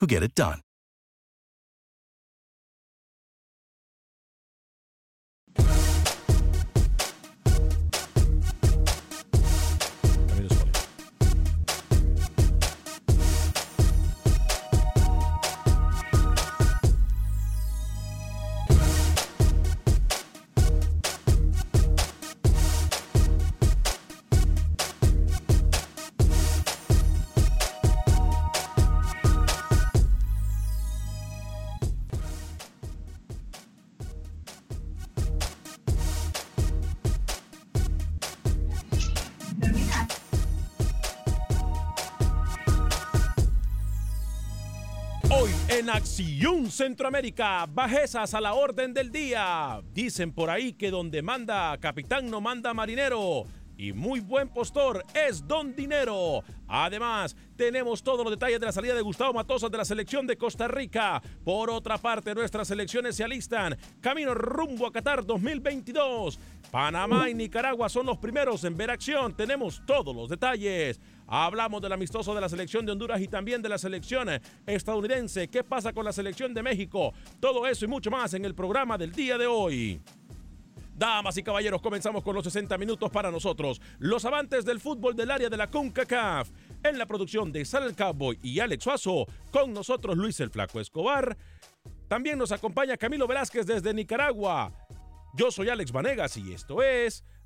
who get it done. Acción Centroamérica, bajezas a la orden del día. Dicen por ahí que donde manda capitán no manda marinero. Y muy buen postor es Don Dinero. Además, tenemos todos los detalles de la salida de Gustavo Matosas de la selección de Costa Rica. Por otra parte, nuestras selecciones se alistan. Camino rumbo a Qatar 2022. Panamá y Nicaragua son los primeros en ver acción. Tenemos todos los detalles. Hablamos del amistoso de la selección de Honduras y también de la selección estadounidense. ¿Qué pasa con la selección de México? Todo eso y mucho más en el programa del día de hoy. Damas y caballeros, comenzamos con los 60 minutos para nosotros, los amantes del fútbol del área de la CONCACAF. En la producción de Sal Cowboy y Alex Suazo, con nosotros Luis el Flaco Escobar. También nos acompaña Camilo Velázquez desde Nicaragua. Yo soy Alex Vanegas y esto es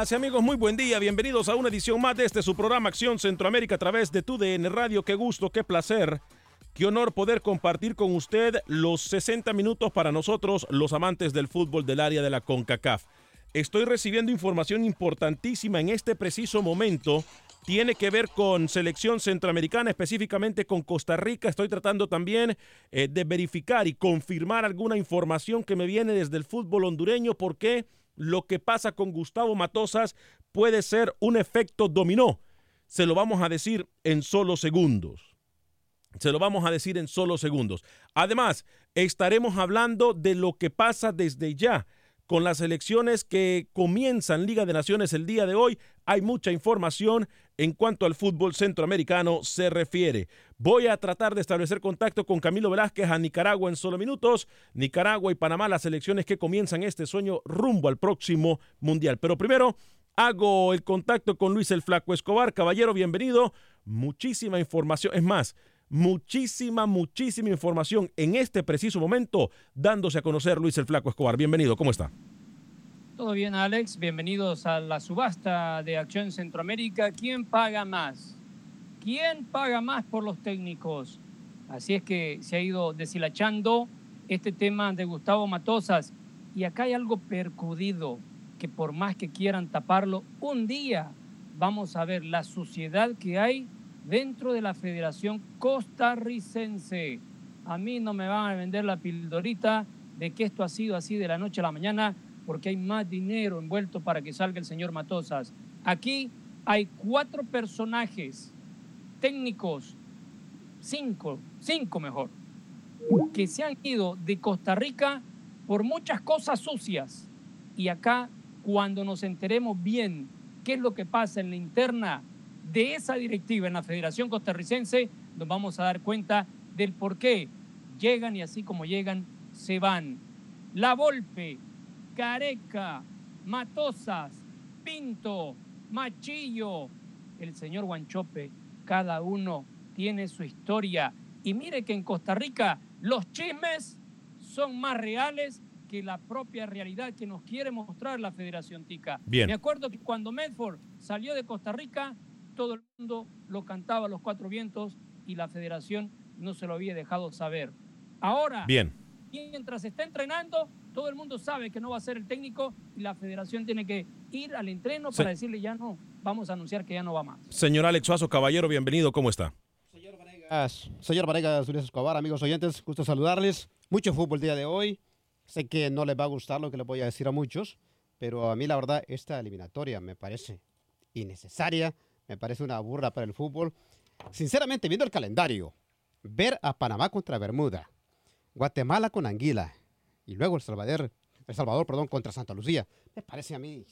¿Qué tal amigas y amigos? Muy buen día. Bienvenidos a una edición más de este su programa Acción Centroamérica a través de tu DN Radio. Qué gusto, qué placer Qué honor poder compartir con usted los 60 minutos para nosotros, los amantes del fútbol del área de la CONCACAF. Estoy recibiendo información importantísima en este preciso momento. Tiene que ver con selección centroamericana, específicamente con Costa Rica. Estoy tratando también eh, de verificar y confirmar alguna información que me viene desde el fútbol hondureño porque lo que pasa con Gustavo Matosas puede ser un efecto dominó. Se lo vamos a decir en solo segundos. Se lo vamos a decir en solo segundos. Además, estaremos hablando de lo que pasa desde ya con las elecciones que comienzan Liga de Naciones el día de hoy. Hay mucha información en cuanto al fútbol centroamericano se refiere. Voy a tratar de establecer contacto con Camilo Velázquez a Nicaragua en solo minutos. Nicaragua y Panamá, las elecciones que comienzan este sueño rumbo al próximo Mundial. Pero primero, hago el contacto con Luis el Flaco Escobar. Caballero, bienvenido. Muchísima información. Es más, muchísima, muchísima información en este preciso momento dándose a conocer Luis el Flaco Escobar. Bienvenido, ¿cómo está? Todo bien, Alex. Bienvenidos a la subasta de Acción Centroamérica. ¿Quién paga más? ¿Quién paga más por los técnicos? Así es que se ha ido deshilachando este tema de Gustavo Matosas. Y acá hay algo percudido que por más que quieran taparlo, un día vamos a ver la suciedad que hay dentro de la Federación Costarricense. A mí no me van a vender la pildorita de que esto ha sido así de la noche a la mañana porque hay más dinero envuelto para que salga el señor Matosas. Aquí hay cuatro personajes técnicos, cinco, cinco mejor, que se han ido de Costa Rica por muchas cosas sucias. Y acá, cuando nos enteremos bien qué es lo que pasa en la interna de esa directiva en la Federación Costarricense, nos vamos a dar cuenta del por qué llegan y así como llegan, se van. La Volpe, Careca, Matosas, Pinto, Machillo, el señor Guanchope, cada uno tiene su historia. Y mire que en Costa Rica los chismes son más reales que la propia realidad que nos quiere mostrar la Federación Tica. Bien. Me acuerdo que cuando Medford salió de Costa Rica, todo el mundo lo cantaba a los cuatro vientos y la federación no se lo había dejado saber. Ahora, Bien. mientras está entrenando, todo el mundo sabe que no va a ser el técnico y la federación tiene que ir al entreno Sí. para decirle ya no, vamos a anunciar que ya no va más. Señor Alex Suazo, caballero, bienvenido, ¿cómo está? Vanegas, Señor Vanegas, Luis Escobar, amigos oyentes, gusto saludarles. Mucho fútbol el día de hoy. Sé que no les va a gustar lo que les voy a decir a muchos, pero a mí la verdad esta eliminatoria me parece innecesaria, me parece una burra para el fútbol. Sinceramente, viendo el calendario, ver a Panamá contra Bermuda, Guatemala con Anguila y luego El Salvador, El Salvador perdón, contra Santa Lucía, me parece a mí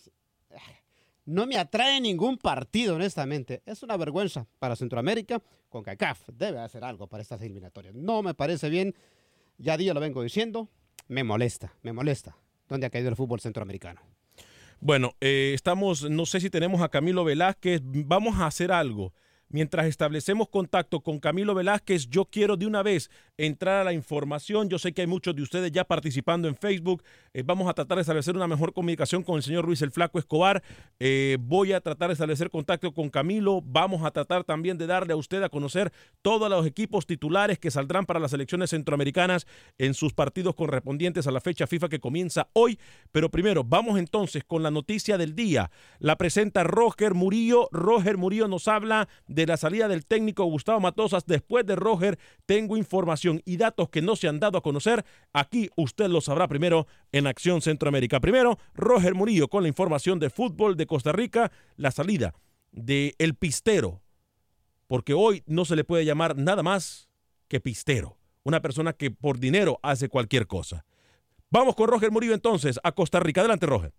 no me atrae ningún partido, honestamente. Es una vergüenza para Centroamérica. Con CACAF debe hacer algo para estas eliminatorias. No me parece bien. Ya día lo vengo diciendo. Me molesta, me molesta. ¿Dónde ha caído el fútbol centroamericano? Bueno, eh, estamos, no sé si tenemos a Camilo Velázquez, vamos a hacer algo. Mientras establecemos contacto con Camilo Velázquez, yo quiero de una vez entrar a la información. Yo sé que hay muchos de ustedes ya participando en Facebook. Eh, vamos a tratar de establecer una mejor comunicación con el señor Luis el Flaco Escobar. Eh, voy a tratar de establecer contacto con Camilo. Vamos a tratar también de darle a usted a conocer todos los equipos titulares que saldrán para las elecciones centroamericanas en sus partidos correspondientes a la fecha FIFA que comienza hoy. Pero primero, vamos entonces con la noticia del día. La presenta Roger Murillo. Roger Murillo nos habla de la salida del técnico Gustavo Matosas. Después de Roger, tengo información y datos que no se han dado a conocer. Aquí usted lo sabrá primero en Acción Centroamérica. Primero, Roger Murillo con la información de fútbol de Costa Rica, la salida de El Pistero, porque hoy no se le puede llamar nada más que Pistero, una persona que por dinero hace cualquier cosa. Vamos con Roger Murillo entonces a Costa Rica. Adelante, Roger.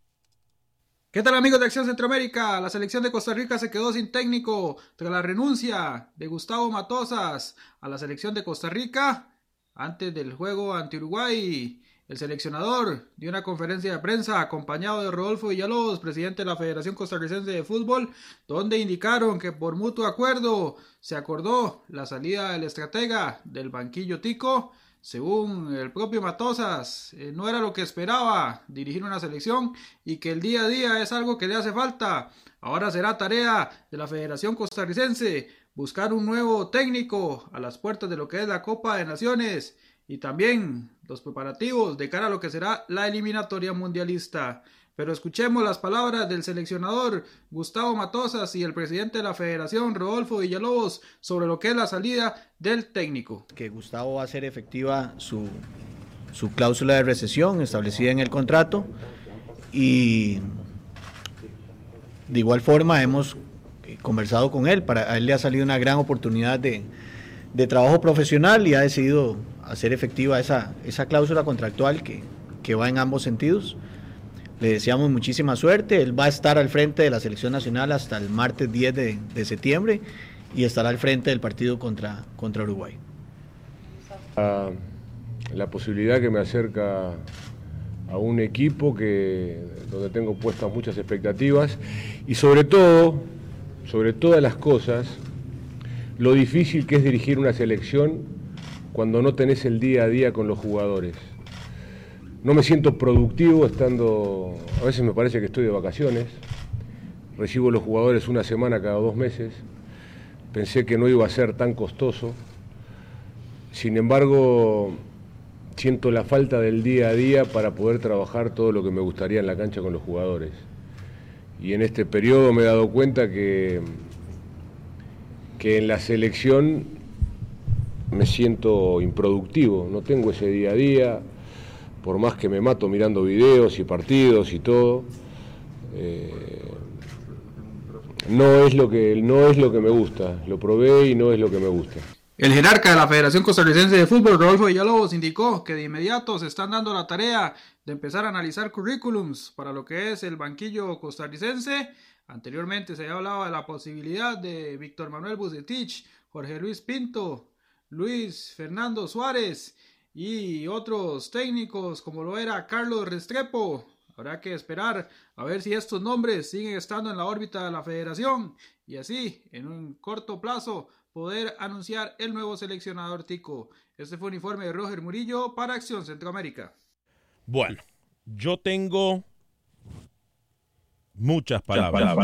¿Qué tal amigos de Acción Centroamérica? La selección de Costa Rica se quedó sin técnico tras la renuncia de Gustavo Matosas a la selección de Costa Rica antes del juego ante Uruguay. El seleccionador dio una conferencia de prensa acompañado de Rodolfo Villalobos, presidente de la Federación Costarricense de Fútbol, donde indicaron que por mutuo acuerdo se acordó la salida del estratega del banquillo Tico según el propio Matosas, eh, no era lo que esperaba dirigir una selección y que el día a día es algo que le hace falta. Ahora será tarea de la Federación Costarricense buscar un nuevo técnico a las puertas de lo que es la Copa de Naciones y también los preparativos de cara a lo que será la eliminatoria mundialista. Pero escuchemos las palabras del seleccionador Gustavo Matosas y el presidente de la federación Rodolfo Villalobos sobre lo que es la salida del técnico. Que Gustavo va a hacer efectiva su, su cláusula de recesión establecida en el contrato y de igual forma hemos conversado con él, para a él le ha salido una gran oportunidad de, de trabajo profesional y ha decidido hacer efectiva esa, esa cláusula contractual que, que va en ambos sentidos. Le deseamos muchísima suerte. Él va a estar al frente de la selección nacional hasta el martes 10 de, de septiembre y estará al frente del partido contra, contra Uruguay. La, la posibilidad que me acerca a un equipo que, donde tengo puestas muchas expectativas y sobre todo, sobre todas las cosas, lo difícil que es dirigir una selección cuando no tenés el día a día con los jugadores. No me siento productivo estando, a veces me parece que estoy de vacaciones, recibo los jugadores una semana cada dos meses, pensé que no iba a ser tan costoso, sin embargo siento la falta del día a día para poder trabajar todo lo que me gustaría en la cancha con los jugadores. Y en este periodo me he dado cuenta que, que en la selección me siento improductivo, no tengo ese día a día, por más que me mato mirando videos y partidos y todo, eh, no, es lo que, no es lo que me gusta, lo probé y no es lo que me gusta. El jerarca de la Federación Costarricense de Fútbol, Rodolfo Villalobos, indicó que de inmediato se están dando la tarea de empezar a analizar currículums para lo que es el banquillo costarricense. Anteriormente se había de la posibilidad de Víctor Manuel Bucetich, Jorge Luis Pinto, Luis Fernando Suárez y otros técnicos como lo era Carlos Restrepo. Habrá que esperar a ver si estos nombres siguen estando en la órbita de la federación y así, en un corto plazo, poder anunciar el nuevo seleccionador tico. Este fue un informe de Roger Murillo para Acción Centroamérica. Bueno, yo tengo muchas palabras.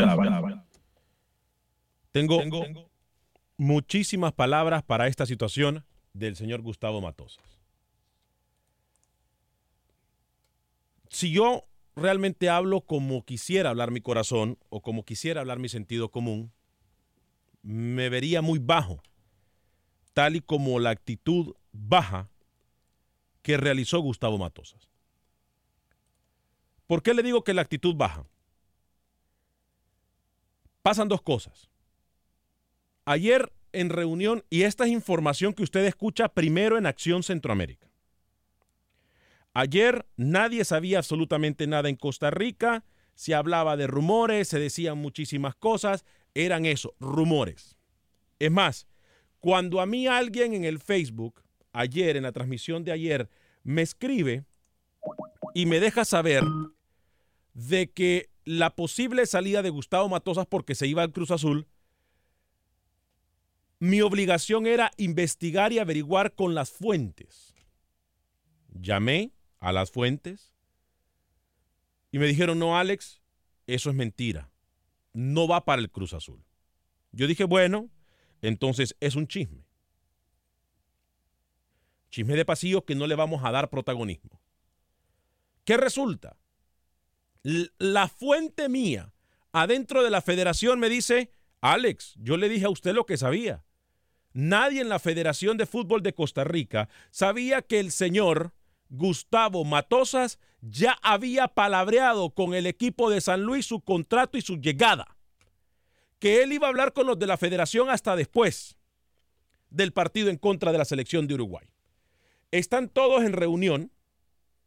Tengo, tengo muchísimas palabras para esta situación del señor Gustavo Matosas. Si yo realmente hablo como quisiera hablar mi corazón o como quisiera hablar mi sentido común, me vería muy bajo, tal y como la actitud baja que realizó Gustavo Matosas. ¿Por qué le digo que la actitud baja? Pasan dos cosas. Ayer en reunión, y esta es información que usted escucha primero en Acción Centroamérica. Ayer nadie sabía absolutamente nada en Costa Rica, se hablaba de rumores, se decían muchísimas cosas, eran eso, rumores. Es más, cuando a mí alguien en el Facebook, ayer, en la transmisión de ayer, me escribe y me deja saber de que la posible salida de Gustavo Matosas porque se iba al Cruz Azul, mi obligación era investigar y averiguar con las fuentes. Llamé a las fuentes y me dijeron, no, Alex, eso es mentira no va para el Cruz Azul. Yo dije, bueno, entonces es un chisme. Chisme de pasillo que no le vamos a dar protagonismo. ¿Qué resulta? La fuente mía adentro de la federación me dice, Alex, yo le dije a usted lo que sabía. Nadie en la Federación de Fútbol de Costa Rica sabía que el señor Gustavo Matosas ya había palabreado con el equipo de San Luis su contrato y su llegada. Que él iba a hablar con los de la federación hasta después del partido en contra de la selección de Uruguay. Están todos en reunión,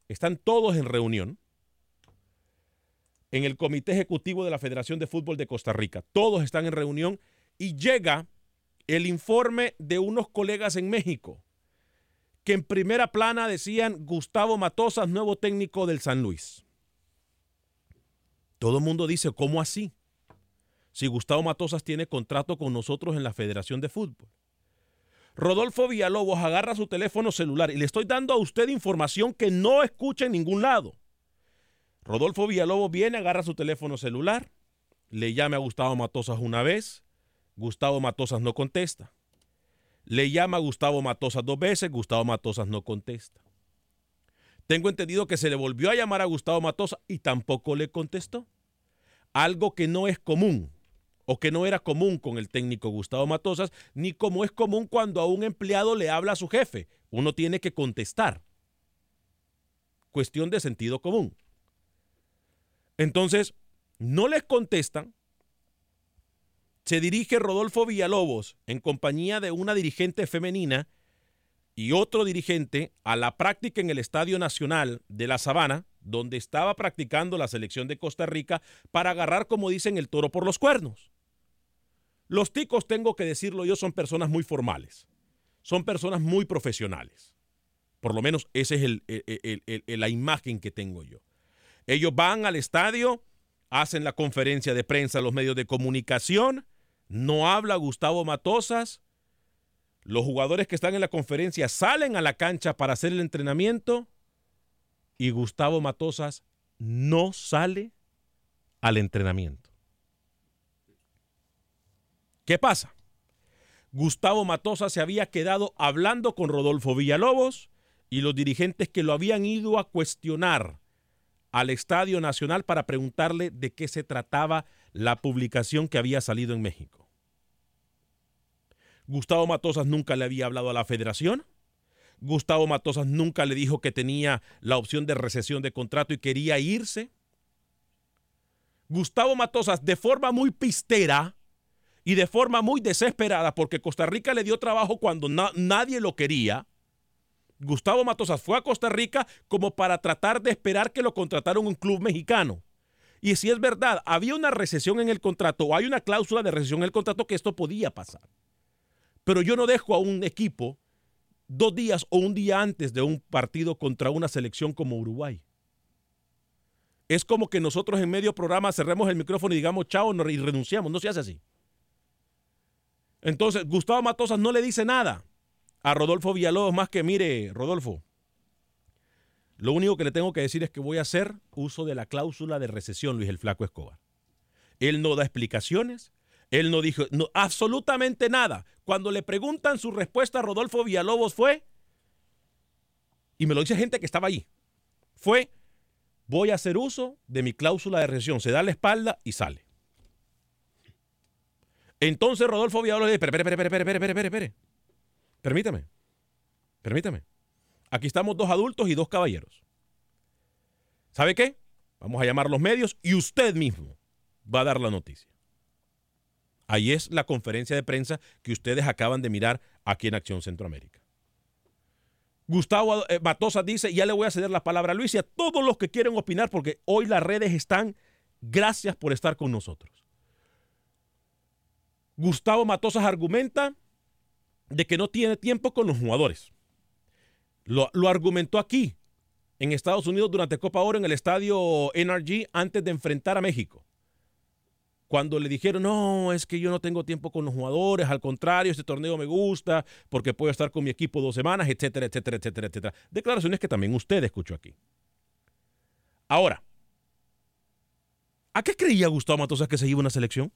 están todos en reunión en el Comité Ejecutivo de la Federación de Fútbol de Costa Rica. Todos están en reunión y llega el informe de unos colegas en México que en primera plana decían Gustavo Matosas, nuevo técnico del San Luis. Todo el mundo dice, ¿cómo así? Si Gustavo Matosas tiene contrato con nosotros en la Federación de Fútbol. Rodolfo Villalobos agarra su teléfono celular y le estoy dando a usted información que no escucha en ningún lado. Rodolfo Villalobos viene, agarra su teléfono celular, le llame a Gustavo Matosas una vez, Gustavo Matosas no contesta. Le llama a Gustavo Matosas dos veces, Gustavo Matosas no contesta. Tengo entendido que se le volvió a llamar a Gustavo Matosas y tampoco le contestó. Algo que no es común o que no era común con el técnico Gustavo Matosas, ni como es común cuando a un empleado le habla a su jefe. Uno tiene que contestar. Cuestión de sentido común. Entonces, no les contestan. Se dirige Rodolfo Villalobos en compañía de una dirigente femenina y otro dirigente a la práctica en el Estadio Nacional de La Sabana, donde estaba practicando la selección de Costa Rica para agarrar, como dicen, el toro por los cuernos. Los ticos, tengo que decirlo yo, son personas muy formales, son personas muy profesionales. Por lo menos esa es la imagen que tengo yo. Ellos van al estadio, hacen la conferencia de prensa los medios de comunicación, no habla Gustavo Matosas, los jugadores que están en la conferencia salen a la cancha para hacer el entrenamiento y Gustavo Matosas no sale al entrenamiento. ¿Qué pasa? Gustavo Matosas se había quedado hablando con Rodolfo Villalobos y los dirigentes que lo habían ido a cuestionar al Estadio Nacional para preguntarle de qué se trataba la publicación que había salido en México. Gustavo Matosas nunca le había hablado a la federación. Gustavo Matosas nunca le dijo que tenía la opción de recesión de contrato y quería irse. Gustavo Matosas, de forma muy pistera y de forma muy desesperada, porque Costa Rica le dio trabajo cuando nadie lo quería, Gustavo Matosas fue a Costa Rica como para tratar de esperar que lo contrataron un club mexicano. Y si es verdad, había una recesión en el contrato o hay una cláusula de recesión en el contrato que esto podía pasar. Pero yo no dejo a un equipo dos días o un día antes de un partido contra una selección como Uruguay. Es como que nosotros en medio programa cerremos el micrófono y digamos chao y renunciamos. No se hace así. Entonces, Gustavo Matosas no le dice nada a Rodolfo Villalobos más que, mire, Rodolfo, lo único que le tengo que decir es que voy a hacer uso de la cláusula de recesión, Luis el Flaco Escobar. Él no da explicaciones, él no dijo absolutamente nada. Cuando le preguntan su respuesta a Rodolfo Villalobos fue, y me lo dice gente que estaba allí, fue, voy a hacer uso de mi cláusula de recesión. Se da la espalda y sale. Entonces Rodolfo Villalobos dice, espere, espere, espere, espere, espere, espere, espere. Permítame, permítame. Aquí estamos dos adultos y dos caballeros. ¿Sabe qué? Vamos a llamar los medios y usted mismo va a dar la noticia. Ahí es la conferencia de prensa que ustedes acaban de mirar aquí en Acción Centroamérica. Gustavo eh, Matosa dice, ya le voy a ceder la palabra a Luis y a todos los que quieren opinar, porque hoy las redes están, gracias por estar con nosotros. Gustavo Matosas argumenta de que no tiene tiempo con los jugadores. Lo, argumentó aquí, en Estados Unidos, durante Copa Oro, en el estadio NRG, antes de enfrentar a México. Cuando le dijeron, no, es que yo no tengo tiempo con los jugadores, al contrario, este torneo me gusta porque puedo estar con mi equipo dos semanas, etcétera, etcétera, etcétera, etcétera. Declaraciones que también usted escuchó aquí. Ahora, ¿a qué creía Gustavo Matosas que se iba una selección?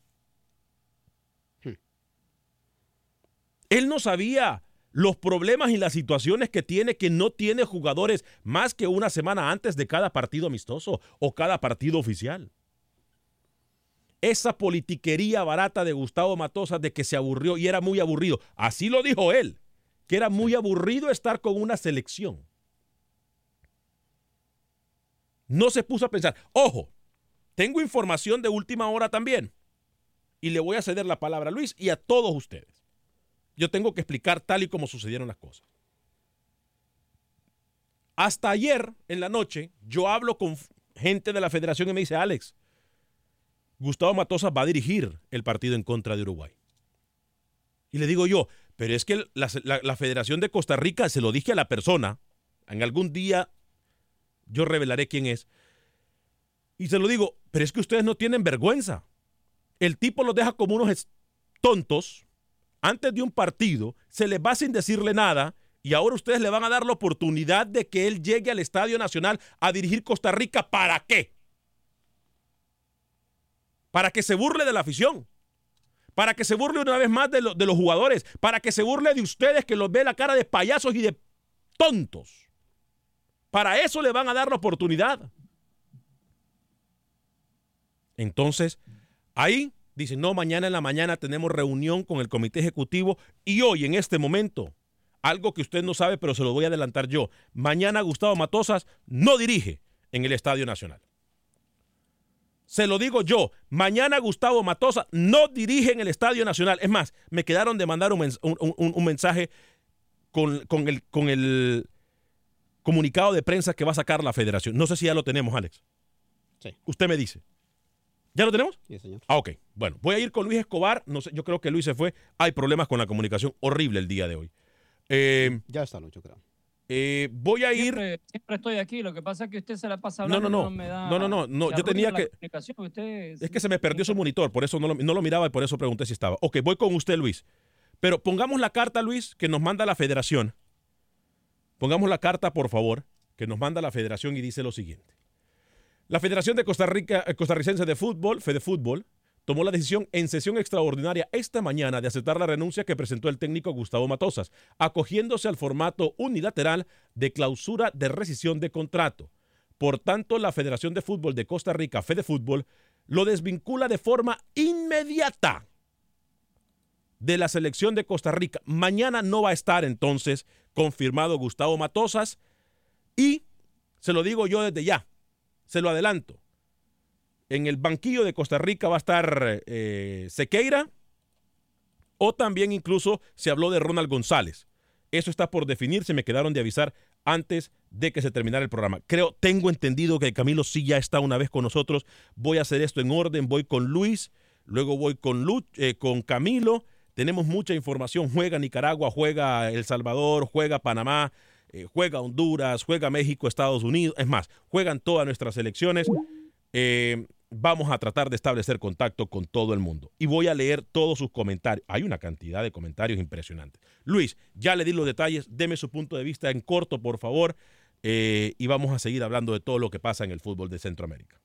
Él no sabía los problemas y las situaciones que tiene que no tiene jugadores más que una semana antes de cada partido amistoso o cada partido oficial. Esa politiquería barata de Gustavo Matosas de que se aburrió y era muy aburrido. Así lo dijo él, que era muy aburrido estar con una selección. No se puso a pensar, ojo, tengo información de última hora también. Y le voy a ceder la palabra a Luis y a todos ustedes. Yo tengo que explicar tal y como sucedieron las cosas. Hasta ayer en la noche yo hablo con gente de la federación y me dice, Alex, Gustavo Matosas va a dirigir el partido en contra de Uruguay. Y le digo yo, pero es que la, la, Federación de Costa Rica, se lo dije a la persona, en algún día yo revelaré quién es, y se lo digo, pero es que ustedes no tienen vergüenza. El tipo los deja como unos tontos, antes de un partido, se les va sin decirle nada y ahora ustedes le van a dar la oportunidad de que él llegue al Estadio Nacional a dirigir Costa Rica. ¿Para qué? Para que se burle de la afición. para que se burle una vez más de, los jugadores, para que se burle de ustedes que los ve la cara de payasos y de tontos. Para eso le van a dar la oportunidad. Entonces, ahí dicen, no, mañana en la mañana tenemos reunión con el comité ejecutivo y hoy, en este momento, algo que usted no sabe, pero se lo voy a adelantar yo, mañana Gustavo Matosas no dirige en el Estadio Nacional. Se lo digo yo, mañana Gustavo Matosas no dirige en el Estadio Nacional. Es más, me quedaron de mandar un, mensaje con, con, el, con el comunicado de prensa que va a sacar la federación. No sé si ya lo tenemos, Alex. Sí. Usted me dice. ¿Ya lo tenemos? Sí, señor. Ah, ok. Bueno, voy a ir con Luis Escobar. No sé, yo creo que Luis se fue. Hay problemas con la comunicación horrible el día de hoy. Eh, ya está, Lucho, creo. Eh, voy a ir. Siempre, estoy aquí. Lo que pasa es que usted se la pasa hablando. No, no, no. no, no, no, Yo tenía que. Es que se me perdió su monitor, por eso no lo, no lo miraba y por eso pregunté si estaba. Ok, voy con usted, Luis. Pero pongamos la carta, Luis, que nos manda la federación. Pongamos la carta, por favor, que nos manda la federación y dice lo siguiente. La Federación de Costa Rica, eh, Costarricense de Fútbol, Fede Fútbol, tomó la decisión en sesión extraordinaria esta mañana de aceptar la renuncia que presentó el técnico Gustavo Matosas, acogiéndose al formato unilateral de clausura de rescisión de contrato. Por tanto, la Federación de Fútbol de Costa Rica, Fede Fútbol, lo desvincula de forma inmediata de la selección de Costa Rica. Mañana no va a estar entonces confirmado Gustavo Matosas y se lo digo yo desde ya, se lo adelanto. En el banquillo de Costa Rica va a estar eh, Sequeira o también incluso se habló de Ronald González. Eso está por definirse, me quedaron de avisar antes de que se terminara el programa. Creo, tengo entendido que Camilo sí ya está una vez con nosotros. Voy a hacer esto en orden, voy con Luis, luego voy con, eh, con Camilo. Tenemos mucha información. Juega Nicaragua, juega El Salvador, juega Panamá, eh, juega Honduras, juega México, Estados Unidos, es más, juegan todas nuestras elecciones. Vamos a tratar de establecer contacto con todo el mundo. Y voy a leer todos sus comentarios. Hay una cantidad de comentarios impresionantes. Luis, ya le di los detalles, deme su punto de vista en corto, por favor, eh, y vamos a seguir hablando de todo lo que pasa en el fútbol de Centroamérica.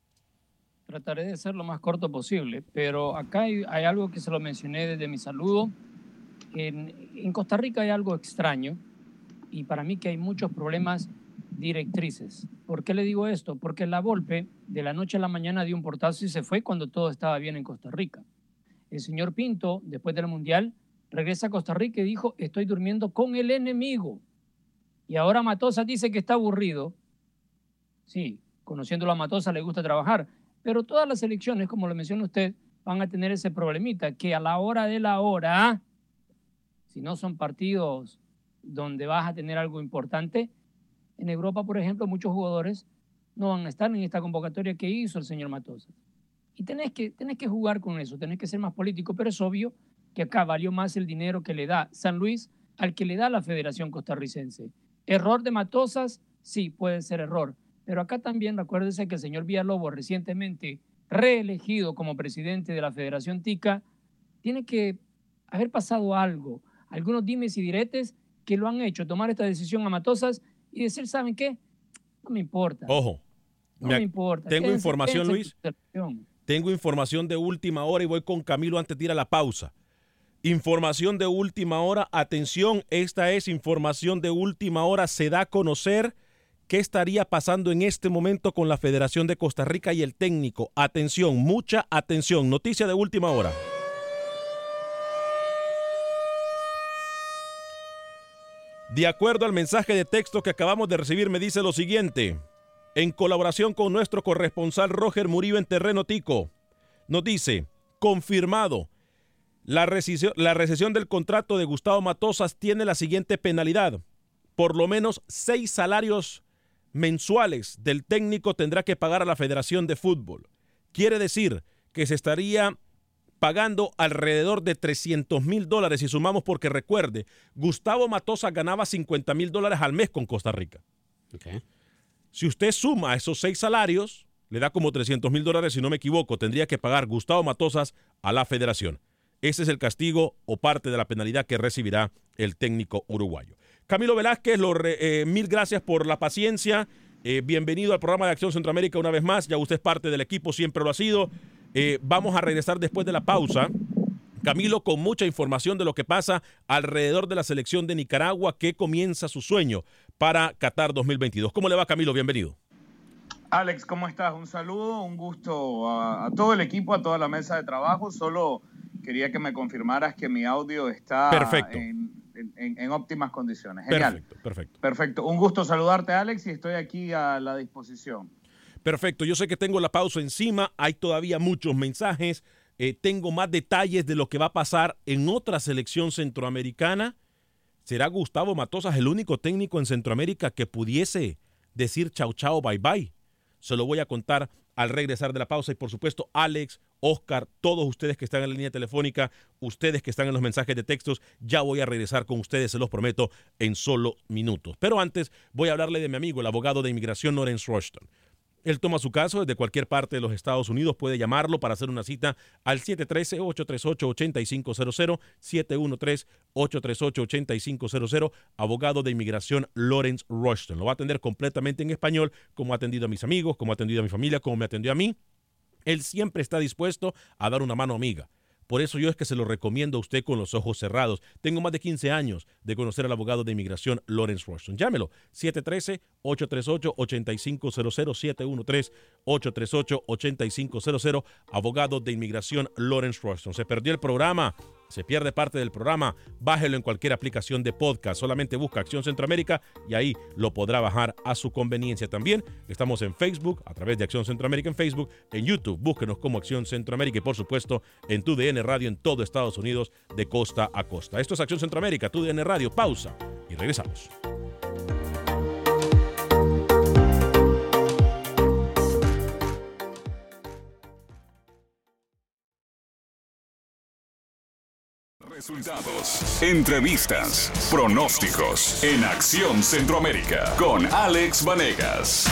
Trataré de ser lo más corto posible, pero acá hay, algo que se lo mencioné desde mi saludo. en Costa Rica hay algo extraño y para mí que hay muchos problemas directrices. ¿Por qué le digo esto? Porque la Volpe de la noche a la mañana dio un portazo y se fue cuando todo estaba bien en Costa Rica. El señor Pinto, después del Mundial, regresa a Costa Rica y dijo, estoy durmiendo con el enemigo. Y ahora Matosa dice que está aburrido. Sí, conociéndolo a Matosa le gusta trabajar, pero todas las elecciones, como lo menciona usted, van a tener ese problemita, que a la hora de la hora, si no son partidos donde vas a tener algo importante. En Europa, por ejemplo, muchos jugadores no van a estar en esta convocatoria que hizo el señor Matosa. Y tenés que, tenés que jugar con eso, tenés que ser más político, pero es obvio que acá valió más el dinero que le da San Luis al que le da la Federación Costarricense. Error de Matosas, sí, puede ser error. Pero acá también recuérdese que el señor Villalobos, recientemente reelegido como presidente de la Federación TICA, tiene que haber pasado algo, algunos dimes y diretes que lo han hecho tomar esta decisión a Matosas y decir, ¿saben qué? No me importa. Ojo. No me, importa. Tengo información, Luis. Tengo información de última hora y voy con Camilo antes de ir a la pausa. Información de última hora. Atención, esta es información de última hora. Se da a conocer qué estaría pasando en este momento con la Federación de Costa Rica y el técnico. Atención, mucha atención. Noticia de última hora. De acuerdo al mensaje de texto que acabamos de recibir, me dice lo siguiente. En colaboración con nuestro corresponsal Roger Murillo en Terreno Tico, nos dice, confirmado, la recesión del contrato de Gustavo Matosas tiene la siguiente penalidad. Por lo menos seis salarios mensuales del técnico tendrá que pagar a la Federación de Fútbol. Quiere decir que se estaría pagando alrededor de 300 mil dólares y sumamos porque recuerde, Gustavo Matosa ganaba 50 mil dólares al mes con Costa Rica. Si usted suma esos seis salarios, le da como 300 mil dólares, si no me equivoco, tendría que pagar Gustavo Matosas a la federación. Ese es el castigo o parte de la penalidad que recibirá el técnico uruguayo. Camilo Velázquez, eh, mil gracias por la paciencia. Eh, bienvenido al programa de Acción Centroamérica una vez más. Ya usted es parte del equipo, siempre lo ha sido. Eh, vamos a regresar después de la pausa. Camilo con mucha información de lo que pasa alrededor de la selección de Nicaragua que comienza su sueño para Qatar 2022. ¿Cómo le va Camilo? Bienvenido. Alex, ¿cómo estás? Un saludo, un gusto a, a todo el equipo, a toda la mesa de trabajo. Solo quería que me confirmaras que mi audio está Perfecto. En, en- en óptimas condiciones. Genial. Perfecto, perfecto. Perfecto. Un gusto saludarte, Alex, y estoy aquí a la disposición. Perfecto, yo sé que tengo la pausa encima, hay todavía muchos mensajes, eh, tengo más detalles de lo que va a pasar en otra selección centroamericana. ¿Será Gustavo Matosas el único técnico en Centroamérica que pudiese decir chau chau bye bye? Se lo voy a contar al regresar de la pausa y por supuesto Alex, Oscar, todos ustedes que están en la línea telefónica, ustedes que están en los mensajes de textos, ya voy a regresar con ustedes, se los prometo, en solo minutos. Pero antes voy a hablarle de mi amigo, el abogado de inmigración Lawrence Rushton. Él toma su caso desde cualquier parte de los Estados Unidos. Puede llamarlo para hacer una cita al 713-838-8500, 713-838-8500, abogado de inmigración Lawrence Rushton. Lo va a atender completamente en español, como ha atendido a mis amigos, como ha atendido a mi familia, como me atendió a mí. Él siempre está dispuesto a dar una mano amiga. Por eso yo es que se lo recomiendo a usted con los ojos cerrados. Tengo más de 15 años de conocer al abogado de inmigración Lawrence Rushton. Llámelo, 713-838-8500, 713-838-8500, abogado de inmigración Lawrence Rushton. Se perdió el programa, se pierde parte del programa, bájelo en cualquier aplicación de podcast. Solamente busca Acción Centroamérica y ahí lo podrá bajar a su conveniencia. También estamos en Facebook, a través de Acción Centroamérica en Facebook, en YouTube, búsquenos como Acción Centroamérica y por supuesto en tu DN Radio en todo Estados Unidos de costa a costa. Esto es Acción Centroamérica, tu DN Radio. Pausa y regresamos. Resultados, entrevistas, pronósticos en Acción Centroamérica con Alex Vanegas.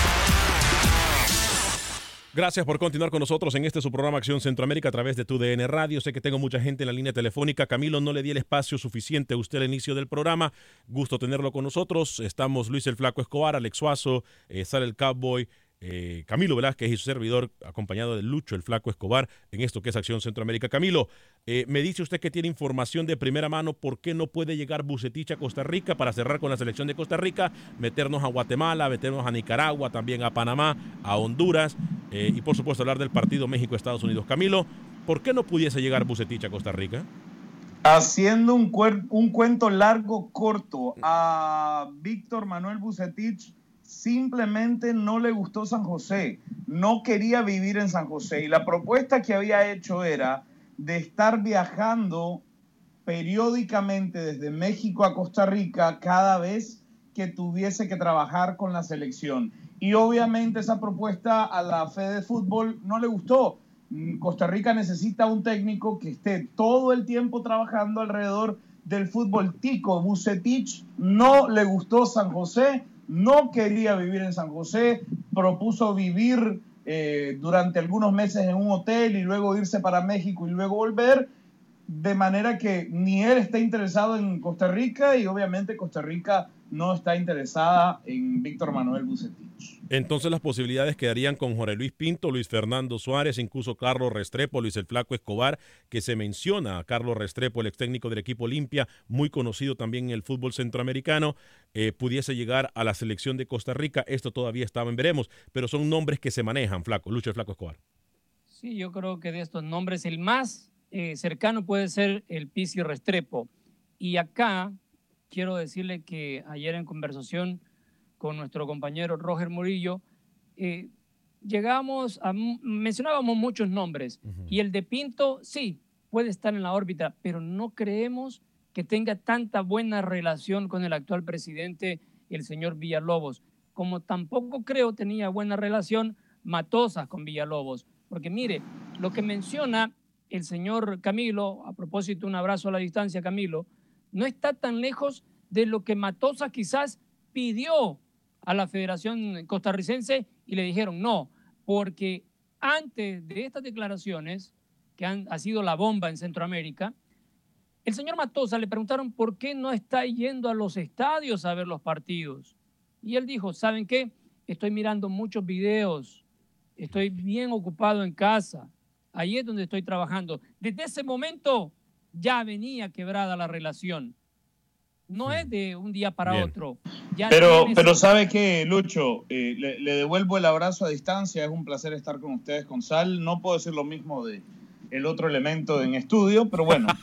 Gracias por continuar con nosotros en este su programa Acción Centroamérica a través de tu DN Radio. Sé que tengo mucha gente en la línea telefónica. Camilo no le di el espacio suficiente a usted al inicio del programa. Gusto tenerlo con nosotros. Estamos Luis el Flaco Escobar, Alex Suazo, eh, Sara el Cowboy, eh, Camilo Velázquez y su servidor, acompañado de Lucho el Flaco Escobar en esto que es Acción Centroamérica. Camilo, eh, me dice usted que tiene información de primera mano. ¿Por qué no puede llegar Bucetich a Costa Rica para cerrar con la selección de Costa Rica, meternos a Guatemala, meternos a Nicaragua, también a Panamá, a Honduras eh, y por supuesto hablar del partido México-Estados Unidos? Camilo, ¿por qué no pudiese llegar Bucetich a Costa Rica? Haciendo un, un cuento largo, corto, a Víctor Manuel Bucetich simplemente no le gustó San José, no quería vivir en San José y la propuesta que había hecho era de estar viajando periódicamente desde México a Costa Rica cada vez que tuviese que trabajar con la selección. Y obviamente esa propuesta a la Fede de Fútbol no le gustó. Costa Rica necesita un técnico que esté todo el tiempo trabajando alrededor del fútbol tico. Bucetich no le gustó San José, no quería vivir en San José, propuso vivir eh, durante algunos meses en un hotel y luego irse para México y luego volver, de manera que ni él está interesado en Costa Rica y obviamente Costa Rica no está interesada en Víctor Manuel Bucetich. Entonces las posibilidades quedarían con Jorge Luis Pinto, Luis Fernando Suárez, incluso Carlos Restrepo, Luis el Flaco Escobar, que se menciona a Carlos Restrepo, el ex técnico del equipo Olimpia, muy conocido también en el fútbol centroamericano, eh, pudiese llegar a la selección de Costa Rica. Esto todavía estaba en veremos, pero son nombres que se manejan, Flaco, Lucho el Flaco Escobar. Sí, yo creo que de estos nombres el más eh, cercano puede ser el Pisi Restrepo. Y acá quiero decirle que ayer en conversación con nuestro compañero Roger Murillo, eh, llegamos a, mencionábamos muchos nombres. Y el de Pinto sí puede estar en la órbita, pero no creemos que tenga tanta buena relación con el actual presidente, el señor Villalobos, como tampoco creo tenía buena relación Matosas con Villalobos, porque mire, lo que menciona el señor Camilo, a propósito, un abrazo a la distancia, Camilo, no está tan lejos de lo que Matosas quizás pidió a la Federación Costarricense y le dijeron no, porque antes de estas declaraciones, que han ha sido la bomba en Centroamérica, el señor Matosa le preguntaron por qué no está yendo a los estadios a ver los partidos. Y él dijo, ¿saben qué? Estoy mirando muchos videos, estoy bien ocupado en casa, ahí es donde estoy trabajando. Desde ese momento ya venía quebrada la relación. No es de un día para Bien. otro. Ya Pero, pero ¿sabe qué, Lucho? Eh, le, le devuelvo el abrazo a distancia. Es un placer estar con ustedes, con Sal. No puedo decir lo mismo de el otro elemento en estudio, pero bueno.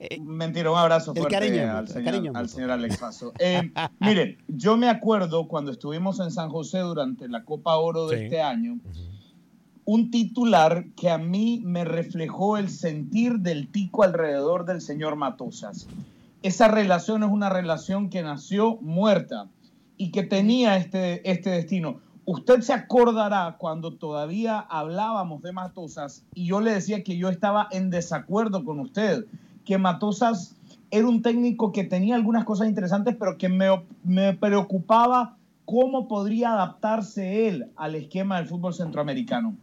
Eh, mentira, un abrazo fuerte cariño, al, señor, cariño, al señor Alex Faso. Eh, mire, yo me acuerdo cuando estuvimos en San José durante la Copa Oro de Sí. este año, un titular que a mí me reflejó el sentir del tico alrededor del señor Matosas. Esa relación es una relación que nació muerta y que tenía este, este destino. Usted se acordará cuando todavía hablábamos de Matosas y yo le decía que yo estaba en desacuerdo con usted, que Matosas era un técnico que tenía algunas cosas interesantes, pero que me, me preocupaba cómo podría adaptarse él al esquema del fútbol centroamericano.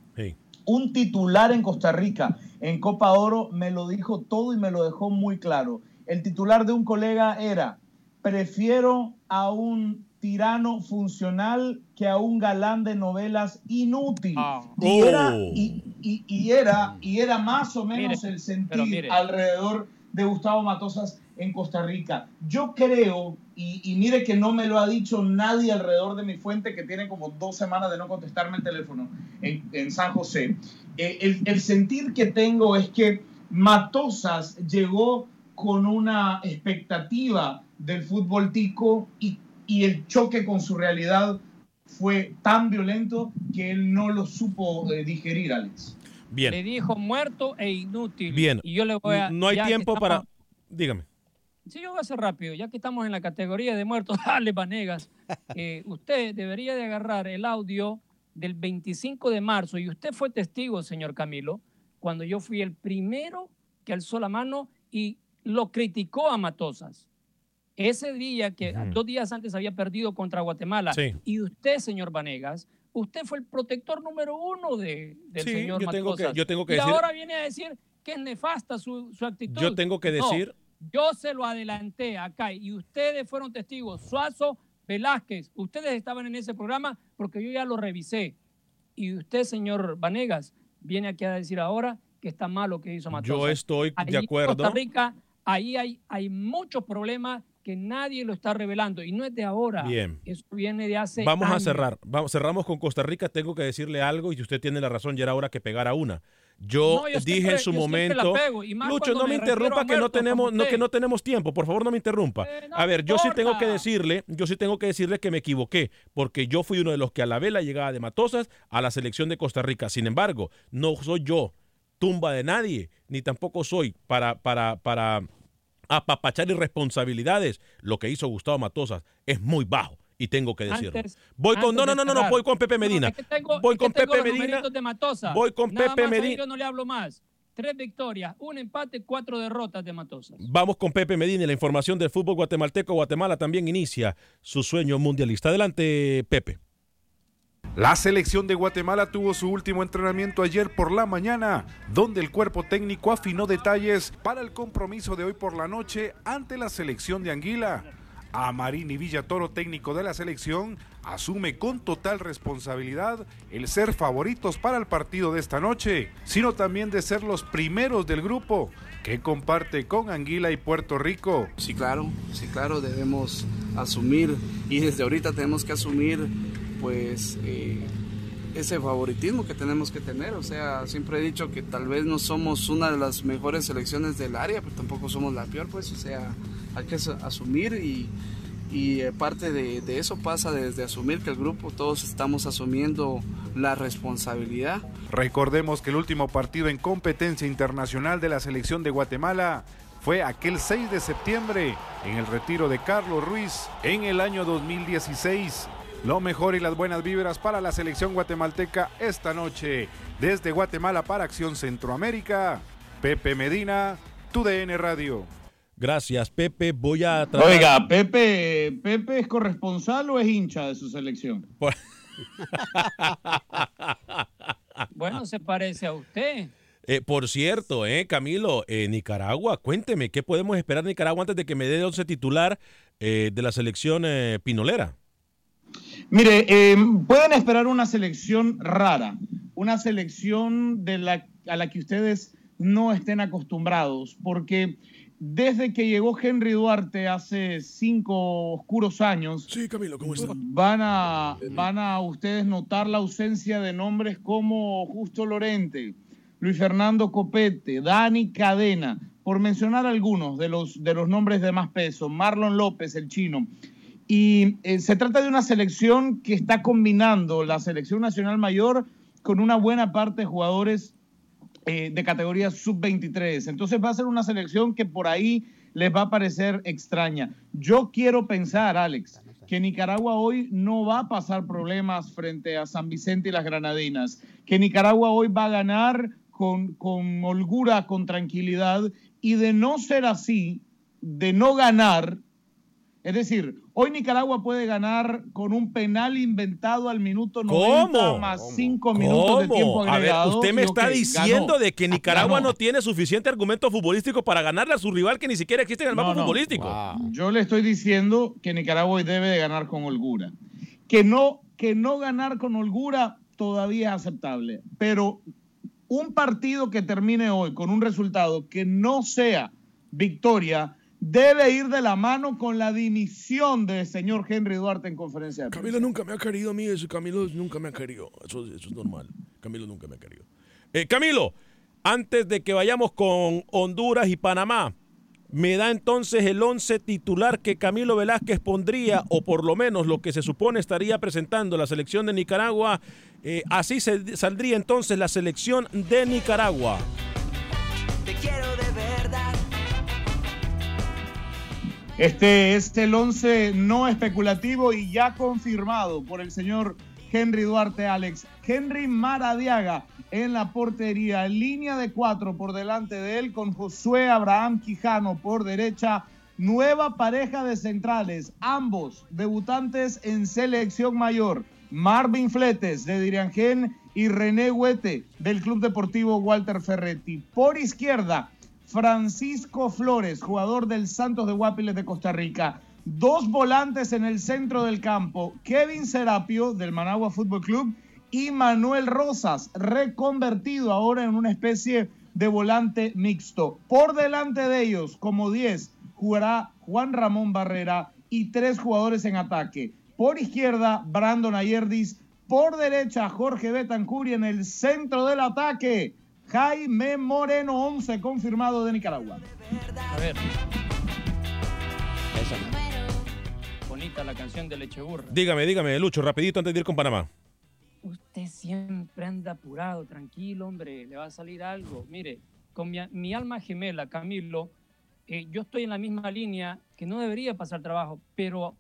Un titular en Costa Rica en Copa Oro me lo dijo todo y me lo dejó muy claro. El titular de un colega era, prefiero a un tirano funcional que a un galán de novelas inútil. Y, era, Oh. y, y- y era, y era más o menos Mire, el mire. alrededor de Gustavo Matosas en Costa Rica. Yo creo, y, y mire que no me lo ha dicho nadie alrededor de mi fuente, que tiene como dos semanas de no contestarme el teléfono en, en San José, eh, el, el sentir que tengo es que Matosas llegó con una expectativa del fútbol tico y, y el choque con su realidad fue tan violento que él no lo supo eh, digerir, Alex. Bien. Le dijo muerto e inútil. Bien. Y yo le voy a. No hay tiempo para... Dígame. Sí, yo voy a hacer rápido. Ya que estamos en la categoría de muertos, dale, Vanegas. eh, usted debería de agarrar el audio del 25 de marzo. Y usted fue testigo, señor Camilo, cuando yo fui el primero que alzó la mano y lo criticó a Matosas. Ese día que Ujú. dos días antes había perdido contra Guatemala. Sí. Y usted, señor Vanegas, usted fue el protector número uno de, del Sí, señor yo tengo que- Matosas. yo tengo que y decir- ahora viene a decir que es nefasta su, su actitud. Yo tengo que No, decir- yo se lo adelanté acá y ustedes fueron testigos. Suazo, Velázquez, ustedes estaban en ese programa porque yo ya lo revisé. Y usted, señor Vanegas, viene aquí a decir ahora que está mal lo que hizo Matosas. Yo estoy de Allí en acuerdo. Costa Rica, ahí hay, hay muchos problemas que nadie lo está revelando. Y no es de ahora. Bien. Eso viene de hace Vamos a cerrar. Vamos, cerramos con Costa Rica. Tengo que decirle algo y usted tiene la razón. Ya era hora que pegara una. Yo, No, yo dije siempre- en su momento. pego, Lucho, no me, interrumpa que no tenemos, no, que no tenemos tiempo. Por favor, no me interrumpa. no a ver, yo sí tengo que decirle, yo sí tengo que decirle que me equivoqué, porque yo fui uno de los que alabé la llegada de Matosas a la selección de Costa Rica. Sin embargo, no soy yo tumba de nadie, ni tampoco soy para, para, para apapachar irresponsabilidades. Lo que hizo Gustavo Matosas es muy bajo. Y tengo que decirlo. Antes- voy con, no, no, no, no, no, voy con Pepe Medina. es que tengo- voy es con Pepe Medina. numeritos de Matosa. Voy con Nada Pepe Medina. Yo no le hablo más. Tres victorias, un empate, cuatro derrotas de Matosa. Vamos con Pepe Medina y la información del fútbol guatemalteco. Guatemala también inicia su sueño mundialista. Adelante, Pepe. La selección de Guatemala tuvo su último entrenamiento ayer por la mañana, donde el cuerpo técnico afinó detalles para el compromiso de hoy por la noche ante la selección de Anguila. Amarini Villatoro, técnico de la selección, asume con total responsabilidad el ser favoritos para el partido de esta noche, sino también de ser los primeros del grupo que comparte con Anguila y Puerto Rico. Sí, claro, sí, claro, debemos asumir y desde ahorita tenemos que asumir pues eh, ese favoritismo que tenemos que tener. O sea, siempre he dicho que tal vez no somos una de las mejores selecciones del área, pero tampoco somos la peor, pues, o sea, hay que as- asumir y, eh, parte de, de eso pasa desde asumir que el grupo todos estamos asumiendo la responsabilidad. Recordemos que el último partido en competencia internacional de la selección de Guatemala fue aquel 6 de septiembre en el retiro de Carlos Ruiz en el año 2016. Lo mejor y las buenas vibras para la selección guatemalteca esta noche. Desde Guatemala para Acción Centroamérica, Pepe Medina, TUDN Radio. Gracias, Pepe. Voy a tratar- Oiga, Pepe, ¿Pepe es corresponsal o es hincha de su selección? Bueno, se parece a usted. Eh, por cierto, eh, Camilo, eh, Nicaragua, cuénteme, ¿qué podemos esperar de Nicaragua antes de que me dé el once titular eh, de la selección eh, pinolera? Mire, eh, pueden esperar una selección rara, una selección de la, a la que ustedes no estén acostumbrados, porque desde que llegó Henry Duarte hace cinco oscuros años, sí, Camilo, ¿cómo está? Van a, van a ustedes notar la ausencia de nombres como Justo Lorente, Luis Fernando Copete, Dani Cadena, por mencionar algunos de los, de los nombres de más peso, Marlon López, el chino. Y eh, se trata de una selección que está combinando la selección nacional mayor con una buena parte de jugadores eh, de categoría sub-23. Entonces va a ser una selección que por ahí les va a parecer extraña. Yo quiero pensar, Alex, que Nicaragua hoy no va a pasar problemas frente a San Vicente y las Granadinas, que Nicaragua hoy va a ganar con, con holgura, con tranquilidad, y de no ser así, de no ganar, es decir, hoy Nicaragua puede ganar con un penal inventado al minuto 90 ¿Cómo? más 5 minutos de tiempo A ver, agregado. usted me está diciendo ganó. de que Nicaragua Ganó. no tiene suficiente argumento futbolístico para ganarle a su rival que ni siquiera existe en el mapa No, no. futbolístico. Yo le estoy diciendo que Nicaragua hoy debe de ganar con holgura. Que no, que no ganar con holgura todavía es aceptable. Pero un partido que termine hoy con un resultado que no sea victoria debe ir de la mano con la dimisión del señor Henry Duarte en conferencia de prensa. Camilo nunca me ha querido a mí, eso, Camilo nunca me ha querido. Eso, eso es normal. Camilo nunca me ha querido. Eh, Camilo, antes de que vayamos con Honduras y Panamá, me da entonces el 11 titular que Camilo Velázquez pondría, o por lo menos lo que se supone estaría presentando la selección de Nicaragua. Eh, así se, saldría entonces la selección de Nicaragua. Te quiero Este es el 11 no especulativo y ya confirmado por el señor Henry Duarte Alex. Henry Maradiaga en la portería, línea de cuatro por delante de él con Josué Abraham Quijano por derecha. Nueva pareja de centrales, ambos debutantes en selección mayor. Marvin Fletes de Diriangén y René Huete del Club Deportivo Walter Ferretti. Por izquierda, Francisco Flores, jugador del Santos de Guapiles de Costa Rica. Dos volantes en el centro del campo, Kevin Serapio del Managua Fútbol Club y Manuel Rosas, reconvertido ahora en una especie de volante mixto. Por delante de ellos, como 10, jugará Juan Ramón Barrera y tres jugadores en ataque. Por izquierda, Brandon Ayerdis. Por derecha, Jorge Betancur y en el centro del ataque, Jaime Moreno, 11 confirmado de Nicaragua. A ver. Bonita la canción de Leche Burra. Dígame, dígame, Lucho, rapidito antes de ir con Panamá. Usted siempre anda apurado, tranquilo, hombre, le va a salir algo. Mire, con mi, mi alma gemela, Camilo, eh, yo estoy en la misma línea que no debería pasar trabajo, pero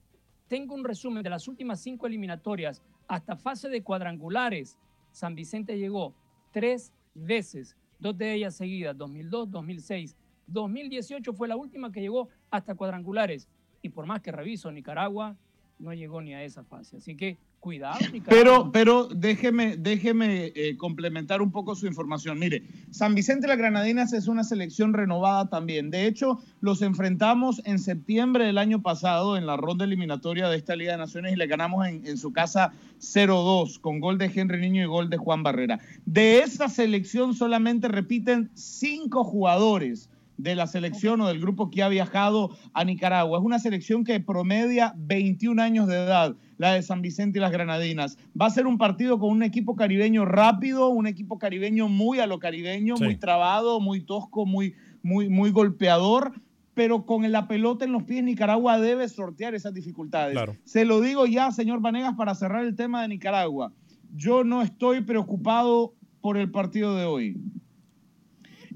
tengo un resumen de las últimas cinco eliminatorias hasta fase de cuadrangulares. San Vicente llegó tres veces, dos de ellas seguidas, 2002, 2006. 2018 fue la última que llegó hasta cuadrangulares. Y por más que reviso, Nicaragua no llegó ni a esa fase. Así que cuidado. Pero, pero déjeme, déjeme eh, complementar un poco su información. Mire, San Vicente de las Granadinas es una selección renovada también. De hecho, los enfrentamos en septiembre del año pasado en la ronda eliminatoria de esta Liga de Naciones y le ganamos en, en su casa 0-2 con gol de Henry Niño y gol de Juan Barrera. De esta selección solamente repiten cinco jugadores de la selección o del grupo que ha viajado a Nicaragua. Es una selección que promedia 21 años de edad, la de San Vicente y las Granadinas. Va a ser un partido con un equipo caribeño rápido, un equipo caribeño muy a lo caribeño, Sí. muy trabado, muy tosco, muy, muy, muy golpeador. Pero con la pelota en los pies, Nicaragua debe sortear esas dificultades. Claro. Se lo digo ya, señor Vanegas, para cerrar el tema de Nicaragua. Yo no estoy preocupado por el partido de hoy.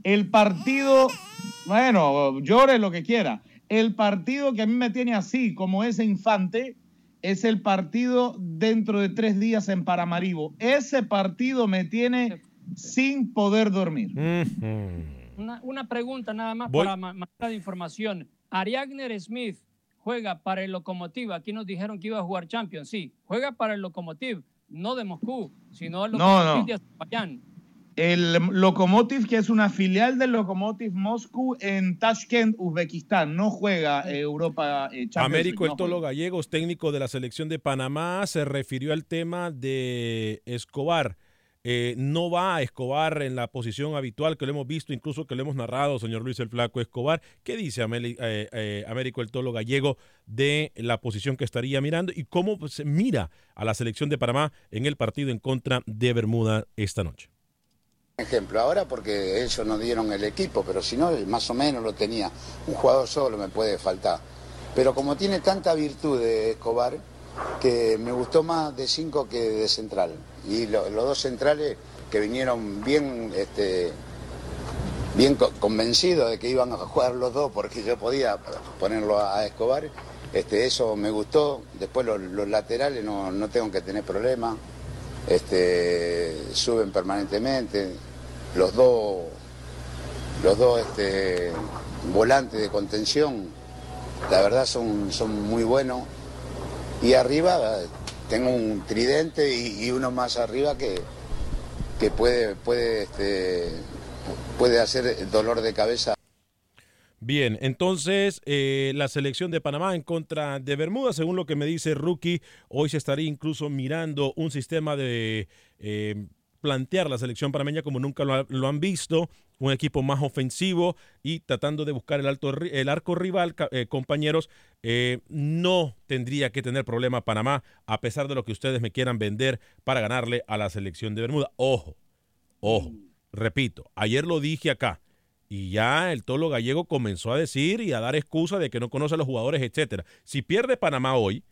El partido, bueno, llore lo que quiera. El partido que a mí me tiene así, como ese infante, es el partido dentro de tres días en Paramaribo. Ese partido me tiene sin poder dormir. Una, una pregunta nada más Voy. para ma- manera de información. Ariagner Smith juega para el Lokomotiv. Aquí nos dijeron que iba a jugar Champions. Sí, juega para el Lokomotiv, no de Moscú, sino el No, Lokomotiv no. de Azerbaiyán. El Lokomotiv, que es una filial del Lokomotiv Moscú en Tashkent, Uzbekistán, no juega eh, Europa eh, Champions Américo no Tolo juega. Gallegos, técnico de la selección de Panamá, se refirió al tema de Escobar. eh, no va a Escobar en la posición habitual que lo hemos visto, incluso que lo hemos narrado, señor Luis el Flaco Escobar. ¿Qué dice Ameli- eh, eh, Américo el Tolo Gallego de la posición que estaría mirando y cómo se mira a la selección de Panamá en el partido en contra de Bermuda esta noche? Ejemplo, ahora porque ellos no dieron el equipo, pero si no, más o menos lo tenía. Un jugador solo me puede faltar. Pero como tiene tanta virtud de Escobar, que me gustó más de cinco que de central. Y lo- los dos centrales que vinieron bien, este, bien co- convencidos de que iban a jugar los dos, porque yo podía ponerlo a Escobar. Este, eso me gustó. Después los, los laterales no, no tengo que tener problemas. Este, suben permanentemente. Los dos, los dos este, volantes de contención, la verdad son, son muy buenos. Y arriba tengo un tridente y, y uno más arriba que, que puede, puede, este, puede hacer dolor de cabeza. Bien, entonces eh, la selección de Panamá en contra de Bermuda, según lo que me dice Rookie, hoy se estaría incluso mirando un sistema de eh, plantear la selección panameña como nunca lo, ha- lo han visto, un equipo más ofensivo y tratando de buscar el, alto, el arco rival, eh, compañeros, eh, no tendría que tener problema Panamá, a pesar de lo que ustedes me quieran vender para ganarle a la selección de Bermuda. Ojo, ojo, repito, ayer lo dije acá. Y ya el tolo gallego comenzó a decir y a dar excusa de que no conoce a los jugadores, etcétera. Si pierde Panamá hoy,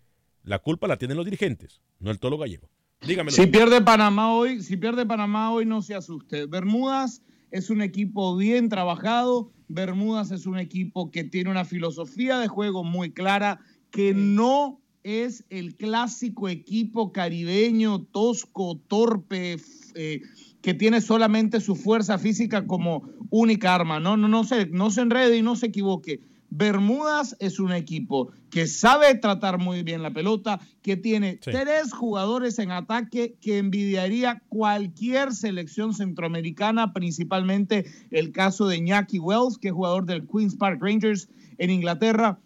la culpa la tienen los dirigentes, no el tolo gallego. Dígamelo. Si pierde Panamá hoy, si pierde Panamá hoy, no se asuste. Bermudas es un equipo bien trabajado. Bermudas es un equipo que tiene una filosofía de juego muy clara, que no es el clásico equipo caribeño tosco, torpe, eh, que tiene solamente su fuerza física como única arma. No, no, no se, no se enrede y no se equivoque. Bermudas es un equipo que sabe tratar muy bien la pelota, que tiene Sí. tres jugadores en ataque que envidiaría cualquier selección centroamericana, principalmente el caso de Iñaki Wells, que es jugador del Queen's Park Rangers en Inglaterra.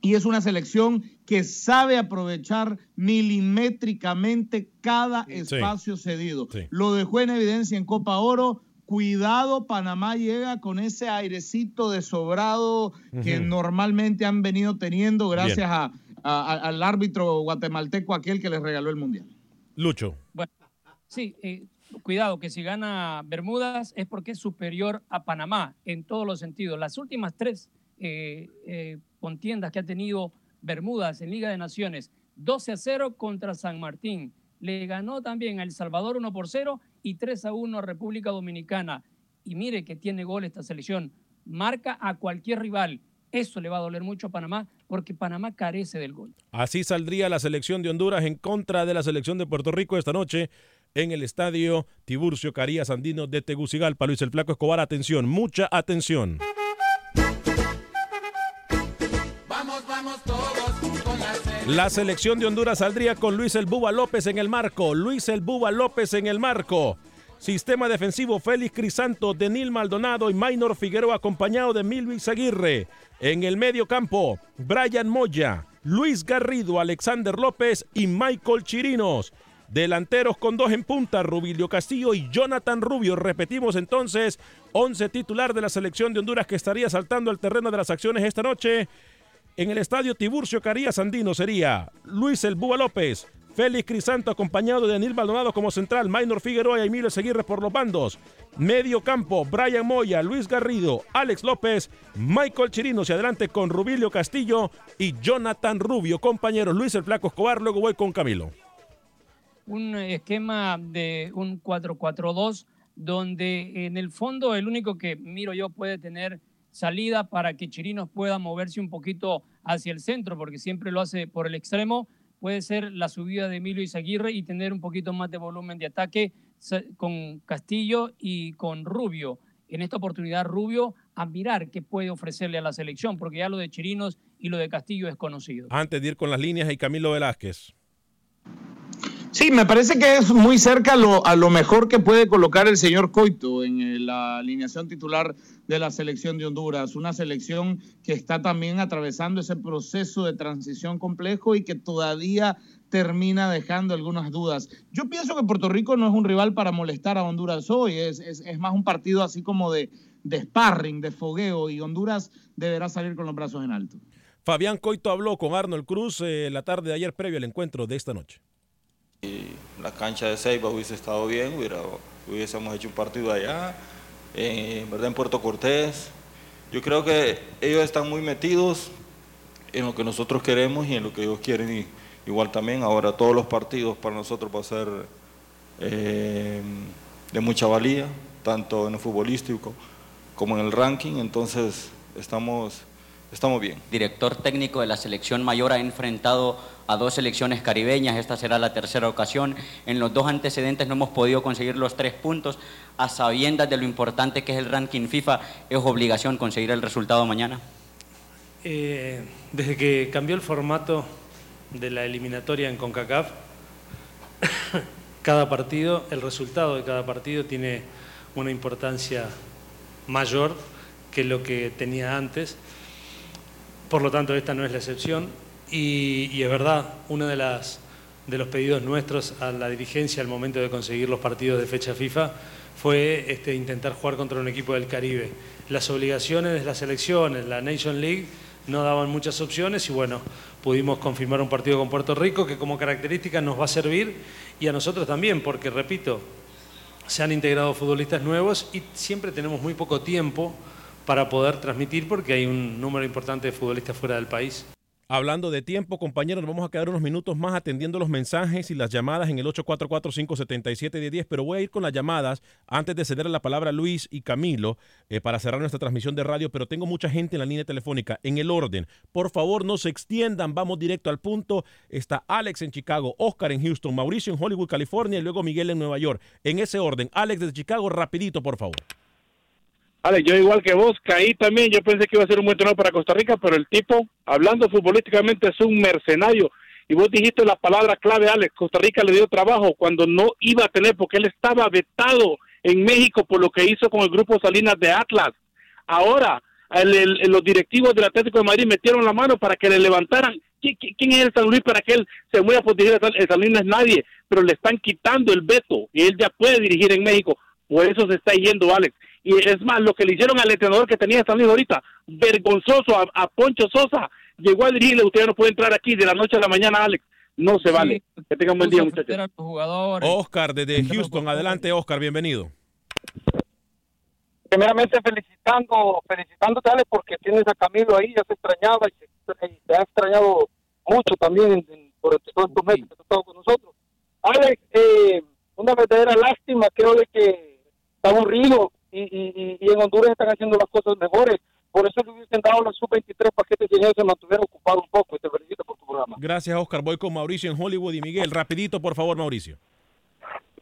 Y es una selección que sabe aprovechar milimétricamente cada espacio cedido. Lo dejó en evidencia en Copa Oro. Cuidado, Panamá llega con ese airecito de sobrado que normalmente han venido teniendo gracias Bien. a- a- al árbitro guatemalteco aquel que les regaló el mundial. Lucho. Bueno, sí, eh, cuidado, que si gana Bermudas es porque es superior a Panamá en todos los sentidos. Las últimas tres eh, eh, contiendas que ha tenido Bermudas en Liga de Naciones, 12 a 0 contra San Martín. Le ganó también a El Salvador 1 por 0 y 3 a 1 a República Dominicana. Y mire que tiene gol esta selección. Marca a cualquier rival. Eso le va a doler mucho a Panamá porque Panamá carece del gol. Así saldría la selección de Honduras en contra de la selección de Puerto Rico esta noche en el estadio Tiburcio Carías Andino de Tegucigalpa. Luis el Flaco Escobar, atención, mucha atención. La selección de Honduras saldría con Luis el Buba López en el marco. Luis el Buba López en el marco. Sistema defensivo Félix Crisanto, Denil Maldonado y Maynor Figueroa acompañado de Milvis Aguirre. En el medio campo, Brian Moya, Luis Garrido, Alexander López y Michael Chirinos. Delanteros con dos en punta, Rubilio Castillo y Jonathan Rubio. Repetimos entonces, 11 titular de la selección de Honduras que estaría saltando al terreno de las acciones esta noche. En el estadio Tiburcio Carías Andino sería Luis El Búa López, Félix Crisanto acompañado de Daniel Maldonado como central, Maynor Figueroa y Emilio Seguirre por los bandos. Medio campo, Brian Moya, Luis Garrido, Alex López, Michael Chirinos y adelante con Rubilio Castillo y Jonathan Rubio. Compañeros, Luis el Flaco Escobar, luego voy con Camilo. un esquema de un 4-4-2 donde en el fondo el único que miro yo puede tener salida para que Chirinos pueda moverse un poquito hacia el centro, porque siempre lo hace por el extremo, puede ser la subida de Emilio Izaguirre y tener un poquito más de volumen de ataque con Castillo y con Rubio. En esta oportunidad Rubio a mirar qué puede ofrecerle a la selección, porque ya lo de Chirinos y lo de Castillo es conocido. Antes de ir con las líneas y Camilo Velázquez. Sí, me parece que es muy cerca a lo, mejor que puede colocar el señor Coito en eh, la alineación titular de la selección de Honduras. Una selección que está también atravesando ese proceso de transición complejo y que todavía termina dejando algunas dudas. Yo pienso que Puerto Rico no es un rival para molestar a Honduras hoy, es más un partido así como de, de sparring, de fogueo, y Honduras deberá salir con los brazos en alto. Fabián Coito habló con Arnold Cruz eh, la tarde de ayer previo al encuentro de esta noche. Y la cancha de Ceiba hubiese estado bien, hubiera, hubiésemos hecho un partido allá, en verdad en Puerto Cortés. Yo creo que ellos están muy metidos en lo que nosotros queremos y en lo que ellos quieren. Y, igual también ahora todos los partidos para nosotros va a ser eh, de mucha valía, tanto en el futbolístico como en el ranking. Entonces estamos estamos bien. Director técnico de la selección mayor ha enfrentado a dos selecciones caribeñas, esta será la tercera ocasión. En los dos antecedentes no hemos podido conseguir los tres puntos. A sabiendas de lo importante que es el ranking FIFA, ¿es obligación conseguir el resultado mañana? Eh, desde que cambió el formato de la eliminatoria en CONCACAF, cada partido, el resultado de cada partido tiene una importancia mayor que lo que tenía antes por lo tanto, esta no es la excepción. Y, es verdad, uno de, las, de los pedidos nuestros a la dirigencia al momento de conseguir los partidos de fecha FIFA fue este, intentar jugar contra un equipo del Caribe. Las obligaciones de las selecciones, la Nation League, no daban muchas opciones y bueno, pudimos confirmar un partido con Puerto Rico que como característica nos va a servir y a nosotros también, porque repito, se han integrado futbolistas nuevos y siempre tenemos muy poco tiempo para poder transmitir porque hay un número importante de futbolistas fuera del país. Hablando de tiempo, compañeros, nos vamos a quedar unos minutos más atendiendo los mensajes y las llamadas en el 844-577-10, pero voy a ir con las llamadas antes de ceder la palabra a Luis y Camilo eh, para cerrar nuestra transmisión de radio, pero tengo mucha gente en la línea telefónica. En el orden, por favor, no se extiendan, vamos directo al punto. Está Alex en Chicago, Oscar en Houston, Mauricio en Hollywood, California y luego Miguel en Nueva York. En ese orden, Alex desde Chicago, rapidito, por favor. Vale, yo igual que vos caí también, yo pensé que iba a ser un buen torneo para Costa Rica, pero el tipo, hablando futbolísticamente, es un mercenario. Y vos dijiste la palabra clave, Alex, Costa Rica le dio trabajo cuando no iba a tener, porque él estaba vetado en México por lo que hizo con el grupo Salinas de Atlas. Ahora, los directivos del Atlético de Madrid metieron la mano para que le levantaran. ¿Quién es el San Luis para que él se mueva por dirigir el San Luis? Es nadie, pero le están quitando el veto y él ya puede dirigir en México. Por eso se está yendo, Alex. Y es más, lo que le hicieron al entrenador que tenía San Luis ahorita, vergonzoso a, Poncho Sosa, llegó a dirigirle, usted no puede entrar aquí de la noche a la mañana, Alex. No se vale. Que tenga un buen día, muchachos. Oscar, desde Houston. Adelante, Oscar, bienvenido. Primeramente felicitando, felicitándote, Alex, porque tienes a Camilo ahí, ya se extrañaba y se, ha extrañado mucho también por todos estos meses que has estado con nosotros. Alex, eh, una verdadera lástima, creo de que está aburrido y, y, y en Honduras están haciendo las cosas mejores. Por eso le hubiesen dado los sub-23 paquetes y se mantuviera ocupado un poco. Te felicito por tu programa. Gracias, Oscar. Voy con Mauricio en Hollywood y Miguel. Rapidito, por favor, Mauricio.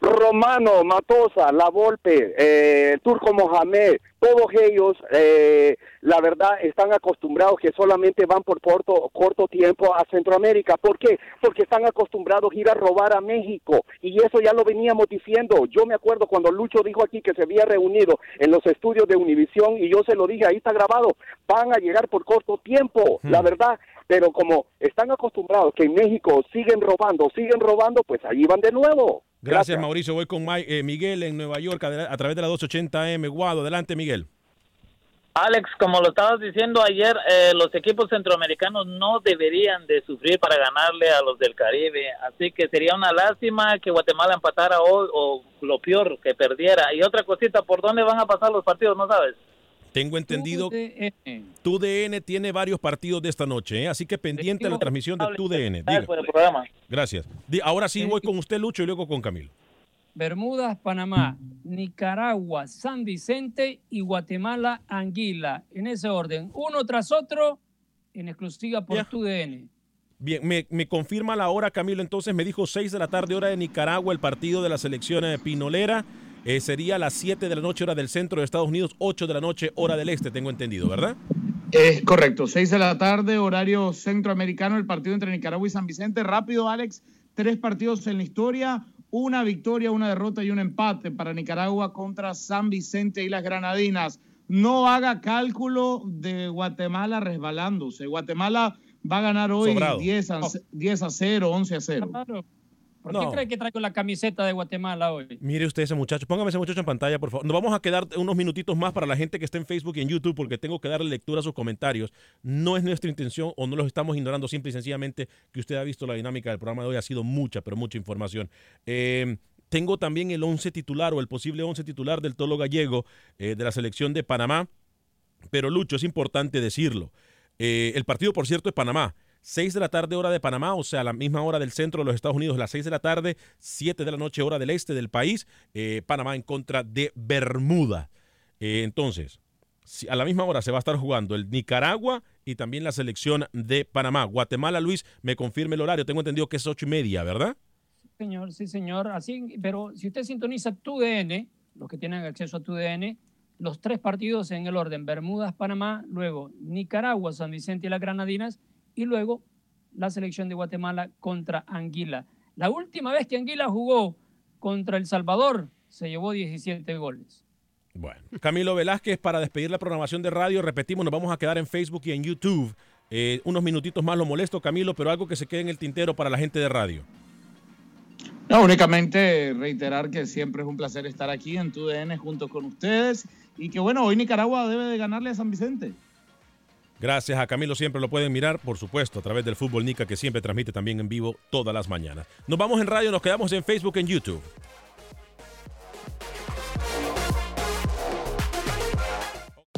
Romano, Matosa, La Volpe, eh, Turco Mohamed, todos ellos, eh, la verdad, están acostumbrados que solamente van por corto, corto tiempo a Centroamérica. ¿Por qué? Porque están acostumbrados a ir a robar a México. Y eso ya lo veníamos diciendo. Yo me acuerdo cuando Lucho dijo aquí que se había reunido en los estudios de Univisión y yo se lo dije, ahí está grabado, van a llegar por corto tiempo. La verdad, pero como están acostumbrados que en México siguen robando, siguen robando, pues allí van de nuevo. Gracias, Mauricio. Voy con eh, Miguel en Nueva York a, través de la 280M. Guado, adelante, Miguel. Alex, como lo estabas diciendo ayer, eh, los equipos centroamericanos no deberían de sufrir para ganarle a los del Caribe, así que sería una lástima que Guatemala empatara hoy o lo peor, que perdiera. Y otra cosita, ¿por dónde van a pasar los partidos? ¿No sabes? Tengo entendido que TUDN tiene varios partidos de esta noche, ¿eh? así que pendiente de la transmisión de TUDN. Gracias. Ahora sí voy con usted, Lucho, y luego con Camilo. Bermudas, Panamá, Nicaragua, San Vicente y Guatemala, Anguila. En ese orden, uno tras otro, en exclusiva por TUDN. Bien, me, me, confirma la hora, Camilo. Entonces me dijo 6 de la tarde, hora de Nicaragua, el partido de la selección eh, pinolera. Eh, sería a las 7 de la noche hora del centro de Estados Unidos, 8 de la noche hora del este, tengo entendido, ¿verdad? Es correcto, 6 de la tarde, horario centroamericano, el partido entre Nicaragua y San Vicente. Rápido, Alex, tres partidos en la historia, una victoria, una derrota y un empate para Nicaragua contra San Vicente y las Granadinas. No haga cálculo de Guatemala resbalándose. Guatemala va a ganar hoy Sobrado. 10 a, 10 a 0, 11 a 0. Claro. ¿Por No. qué cree que traigo la camiseta de Guatemala hoy? Mire usted ese muchacho, póngame ese muchacho en pantalla, por favor. Nos vamos a quedar unos minutitos más para la gente que está en Facebook y en YouTube porque tengo que darle lectura a sus comentarios. No es nuestra intención o no los estamos ignorando, simple y sencillamente que usted ha visto la dinámica del programa de hoy. Ha sido mucha, pero mucha información. Eh, tengo también el 11 titular o el posible 11 titular del Tolo Gallego eh, de la selección de Panamá. Pero Lucho, es importante decirlo. Eh, el partido, por cierto, es Panamá. 6 de la tarde hora de Panamá, o sea, la misma hora del centro de los Estados Unidos, las 6 de la tarde, 7 de la noche hora del este del país, eh, Panamá en contra de Bermuda. Eh, entonces, si- a la misma hora se va a estar jugando el Nicaragua y también la selección de Panamá. Guatemala, Luis, me confirme el horario, tengo entendido que es ocho y media, ¿verdad? Señor, sí, señor. Así, pero si usted sintoniza tu DN, los que tienen acceso a tu DN, los tres partidos en el orden: Bermudas, Panamá, luego Nicaragua, San Vicente y las Granadinas, y luego la selección de Guatemala contra Anguila. La última vez que Anguila jugó contra El Salvador, se llevó 17 goles. Bueno, Camilo Velázquez, para despedir la programación de radio, repetimos, nos vamos a quedar en Facebook y en YouTube. Eh, unos minutitos más lo molesto, Camilo, pero algo que se quede en el tintero para la gente de radio. No, únicamente reiterar que siempre es un placer estar aquí en tu DN junto con ustedes y que bueno, hoy Nicaragua debe de ganarle a San Vicente. Gracias a Camilo, siempre lo pueden mirar, por supuesto, a través del Fútbol Nica, que siempre transmite también en vivo todas las mañanas. Nos vamos en radio, nos quedamos en Facebook, en YouTube.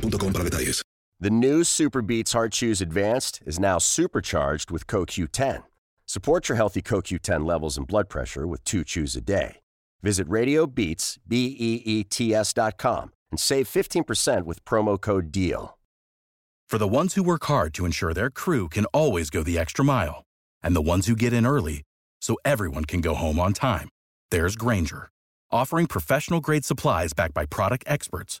boostmobile.com para detalles. The new Super Beats Heart Chews Advanced is now supercharged with CoQ10. Support your healthy CoQ10 levels and blood pressure with two chews a day. Visit RadioBeats, B-E-E-T-S dot com and save 15% with promo code DEAL. For the ones who work hard to ensure their crew can always go the extra mile, and the ones who get in early so everyone can go home on time, there's Granger, offering professional grade supplies backed by product experts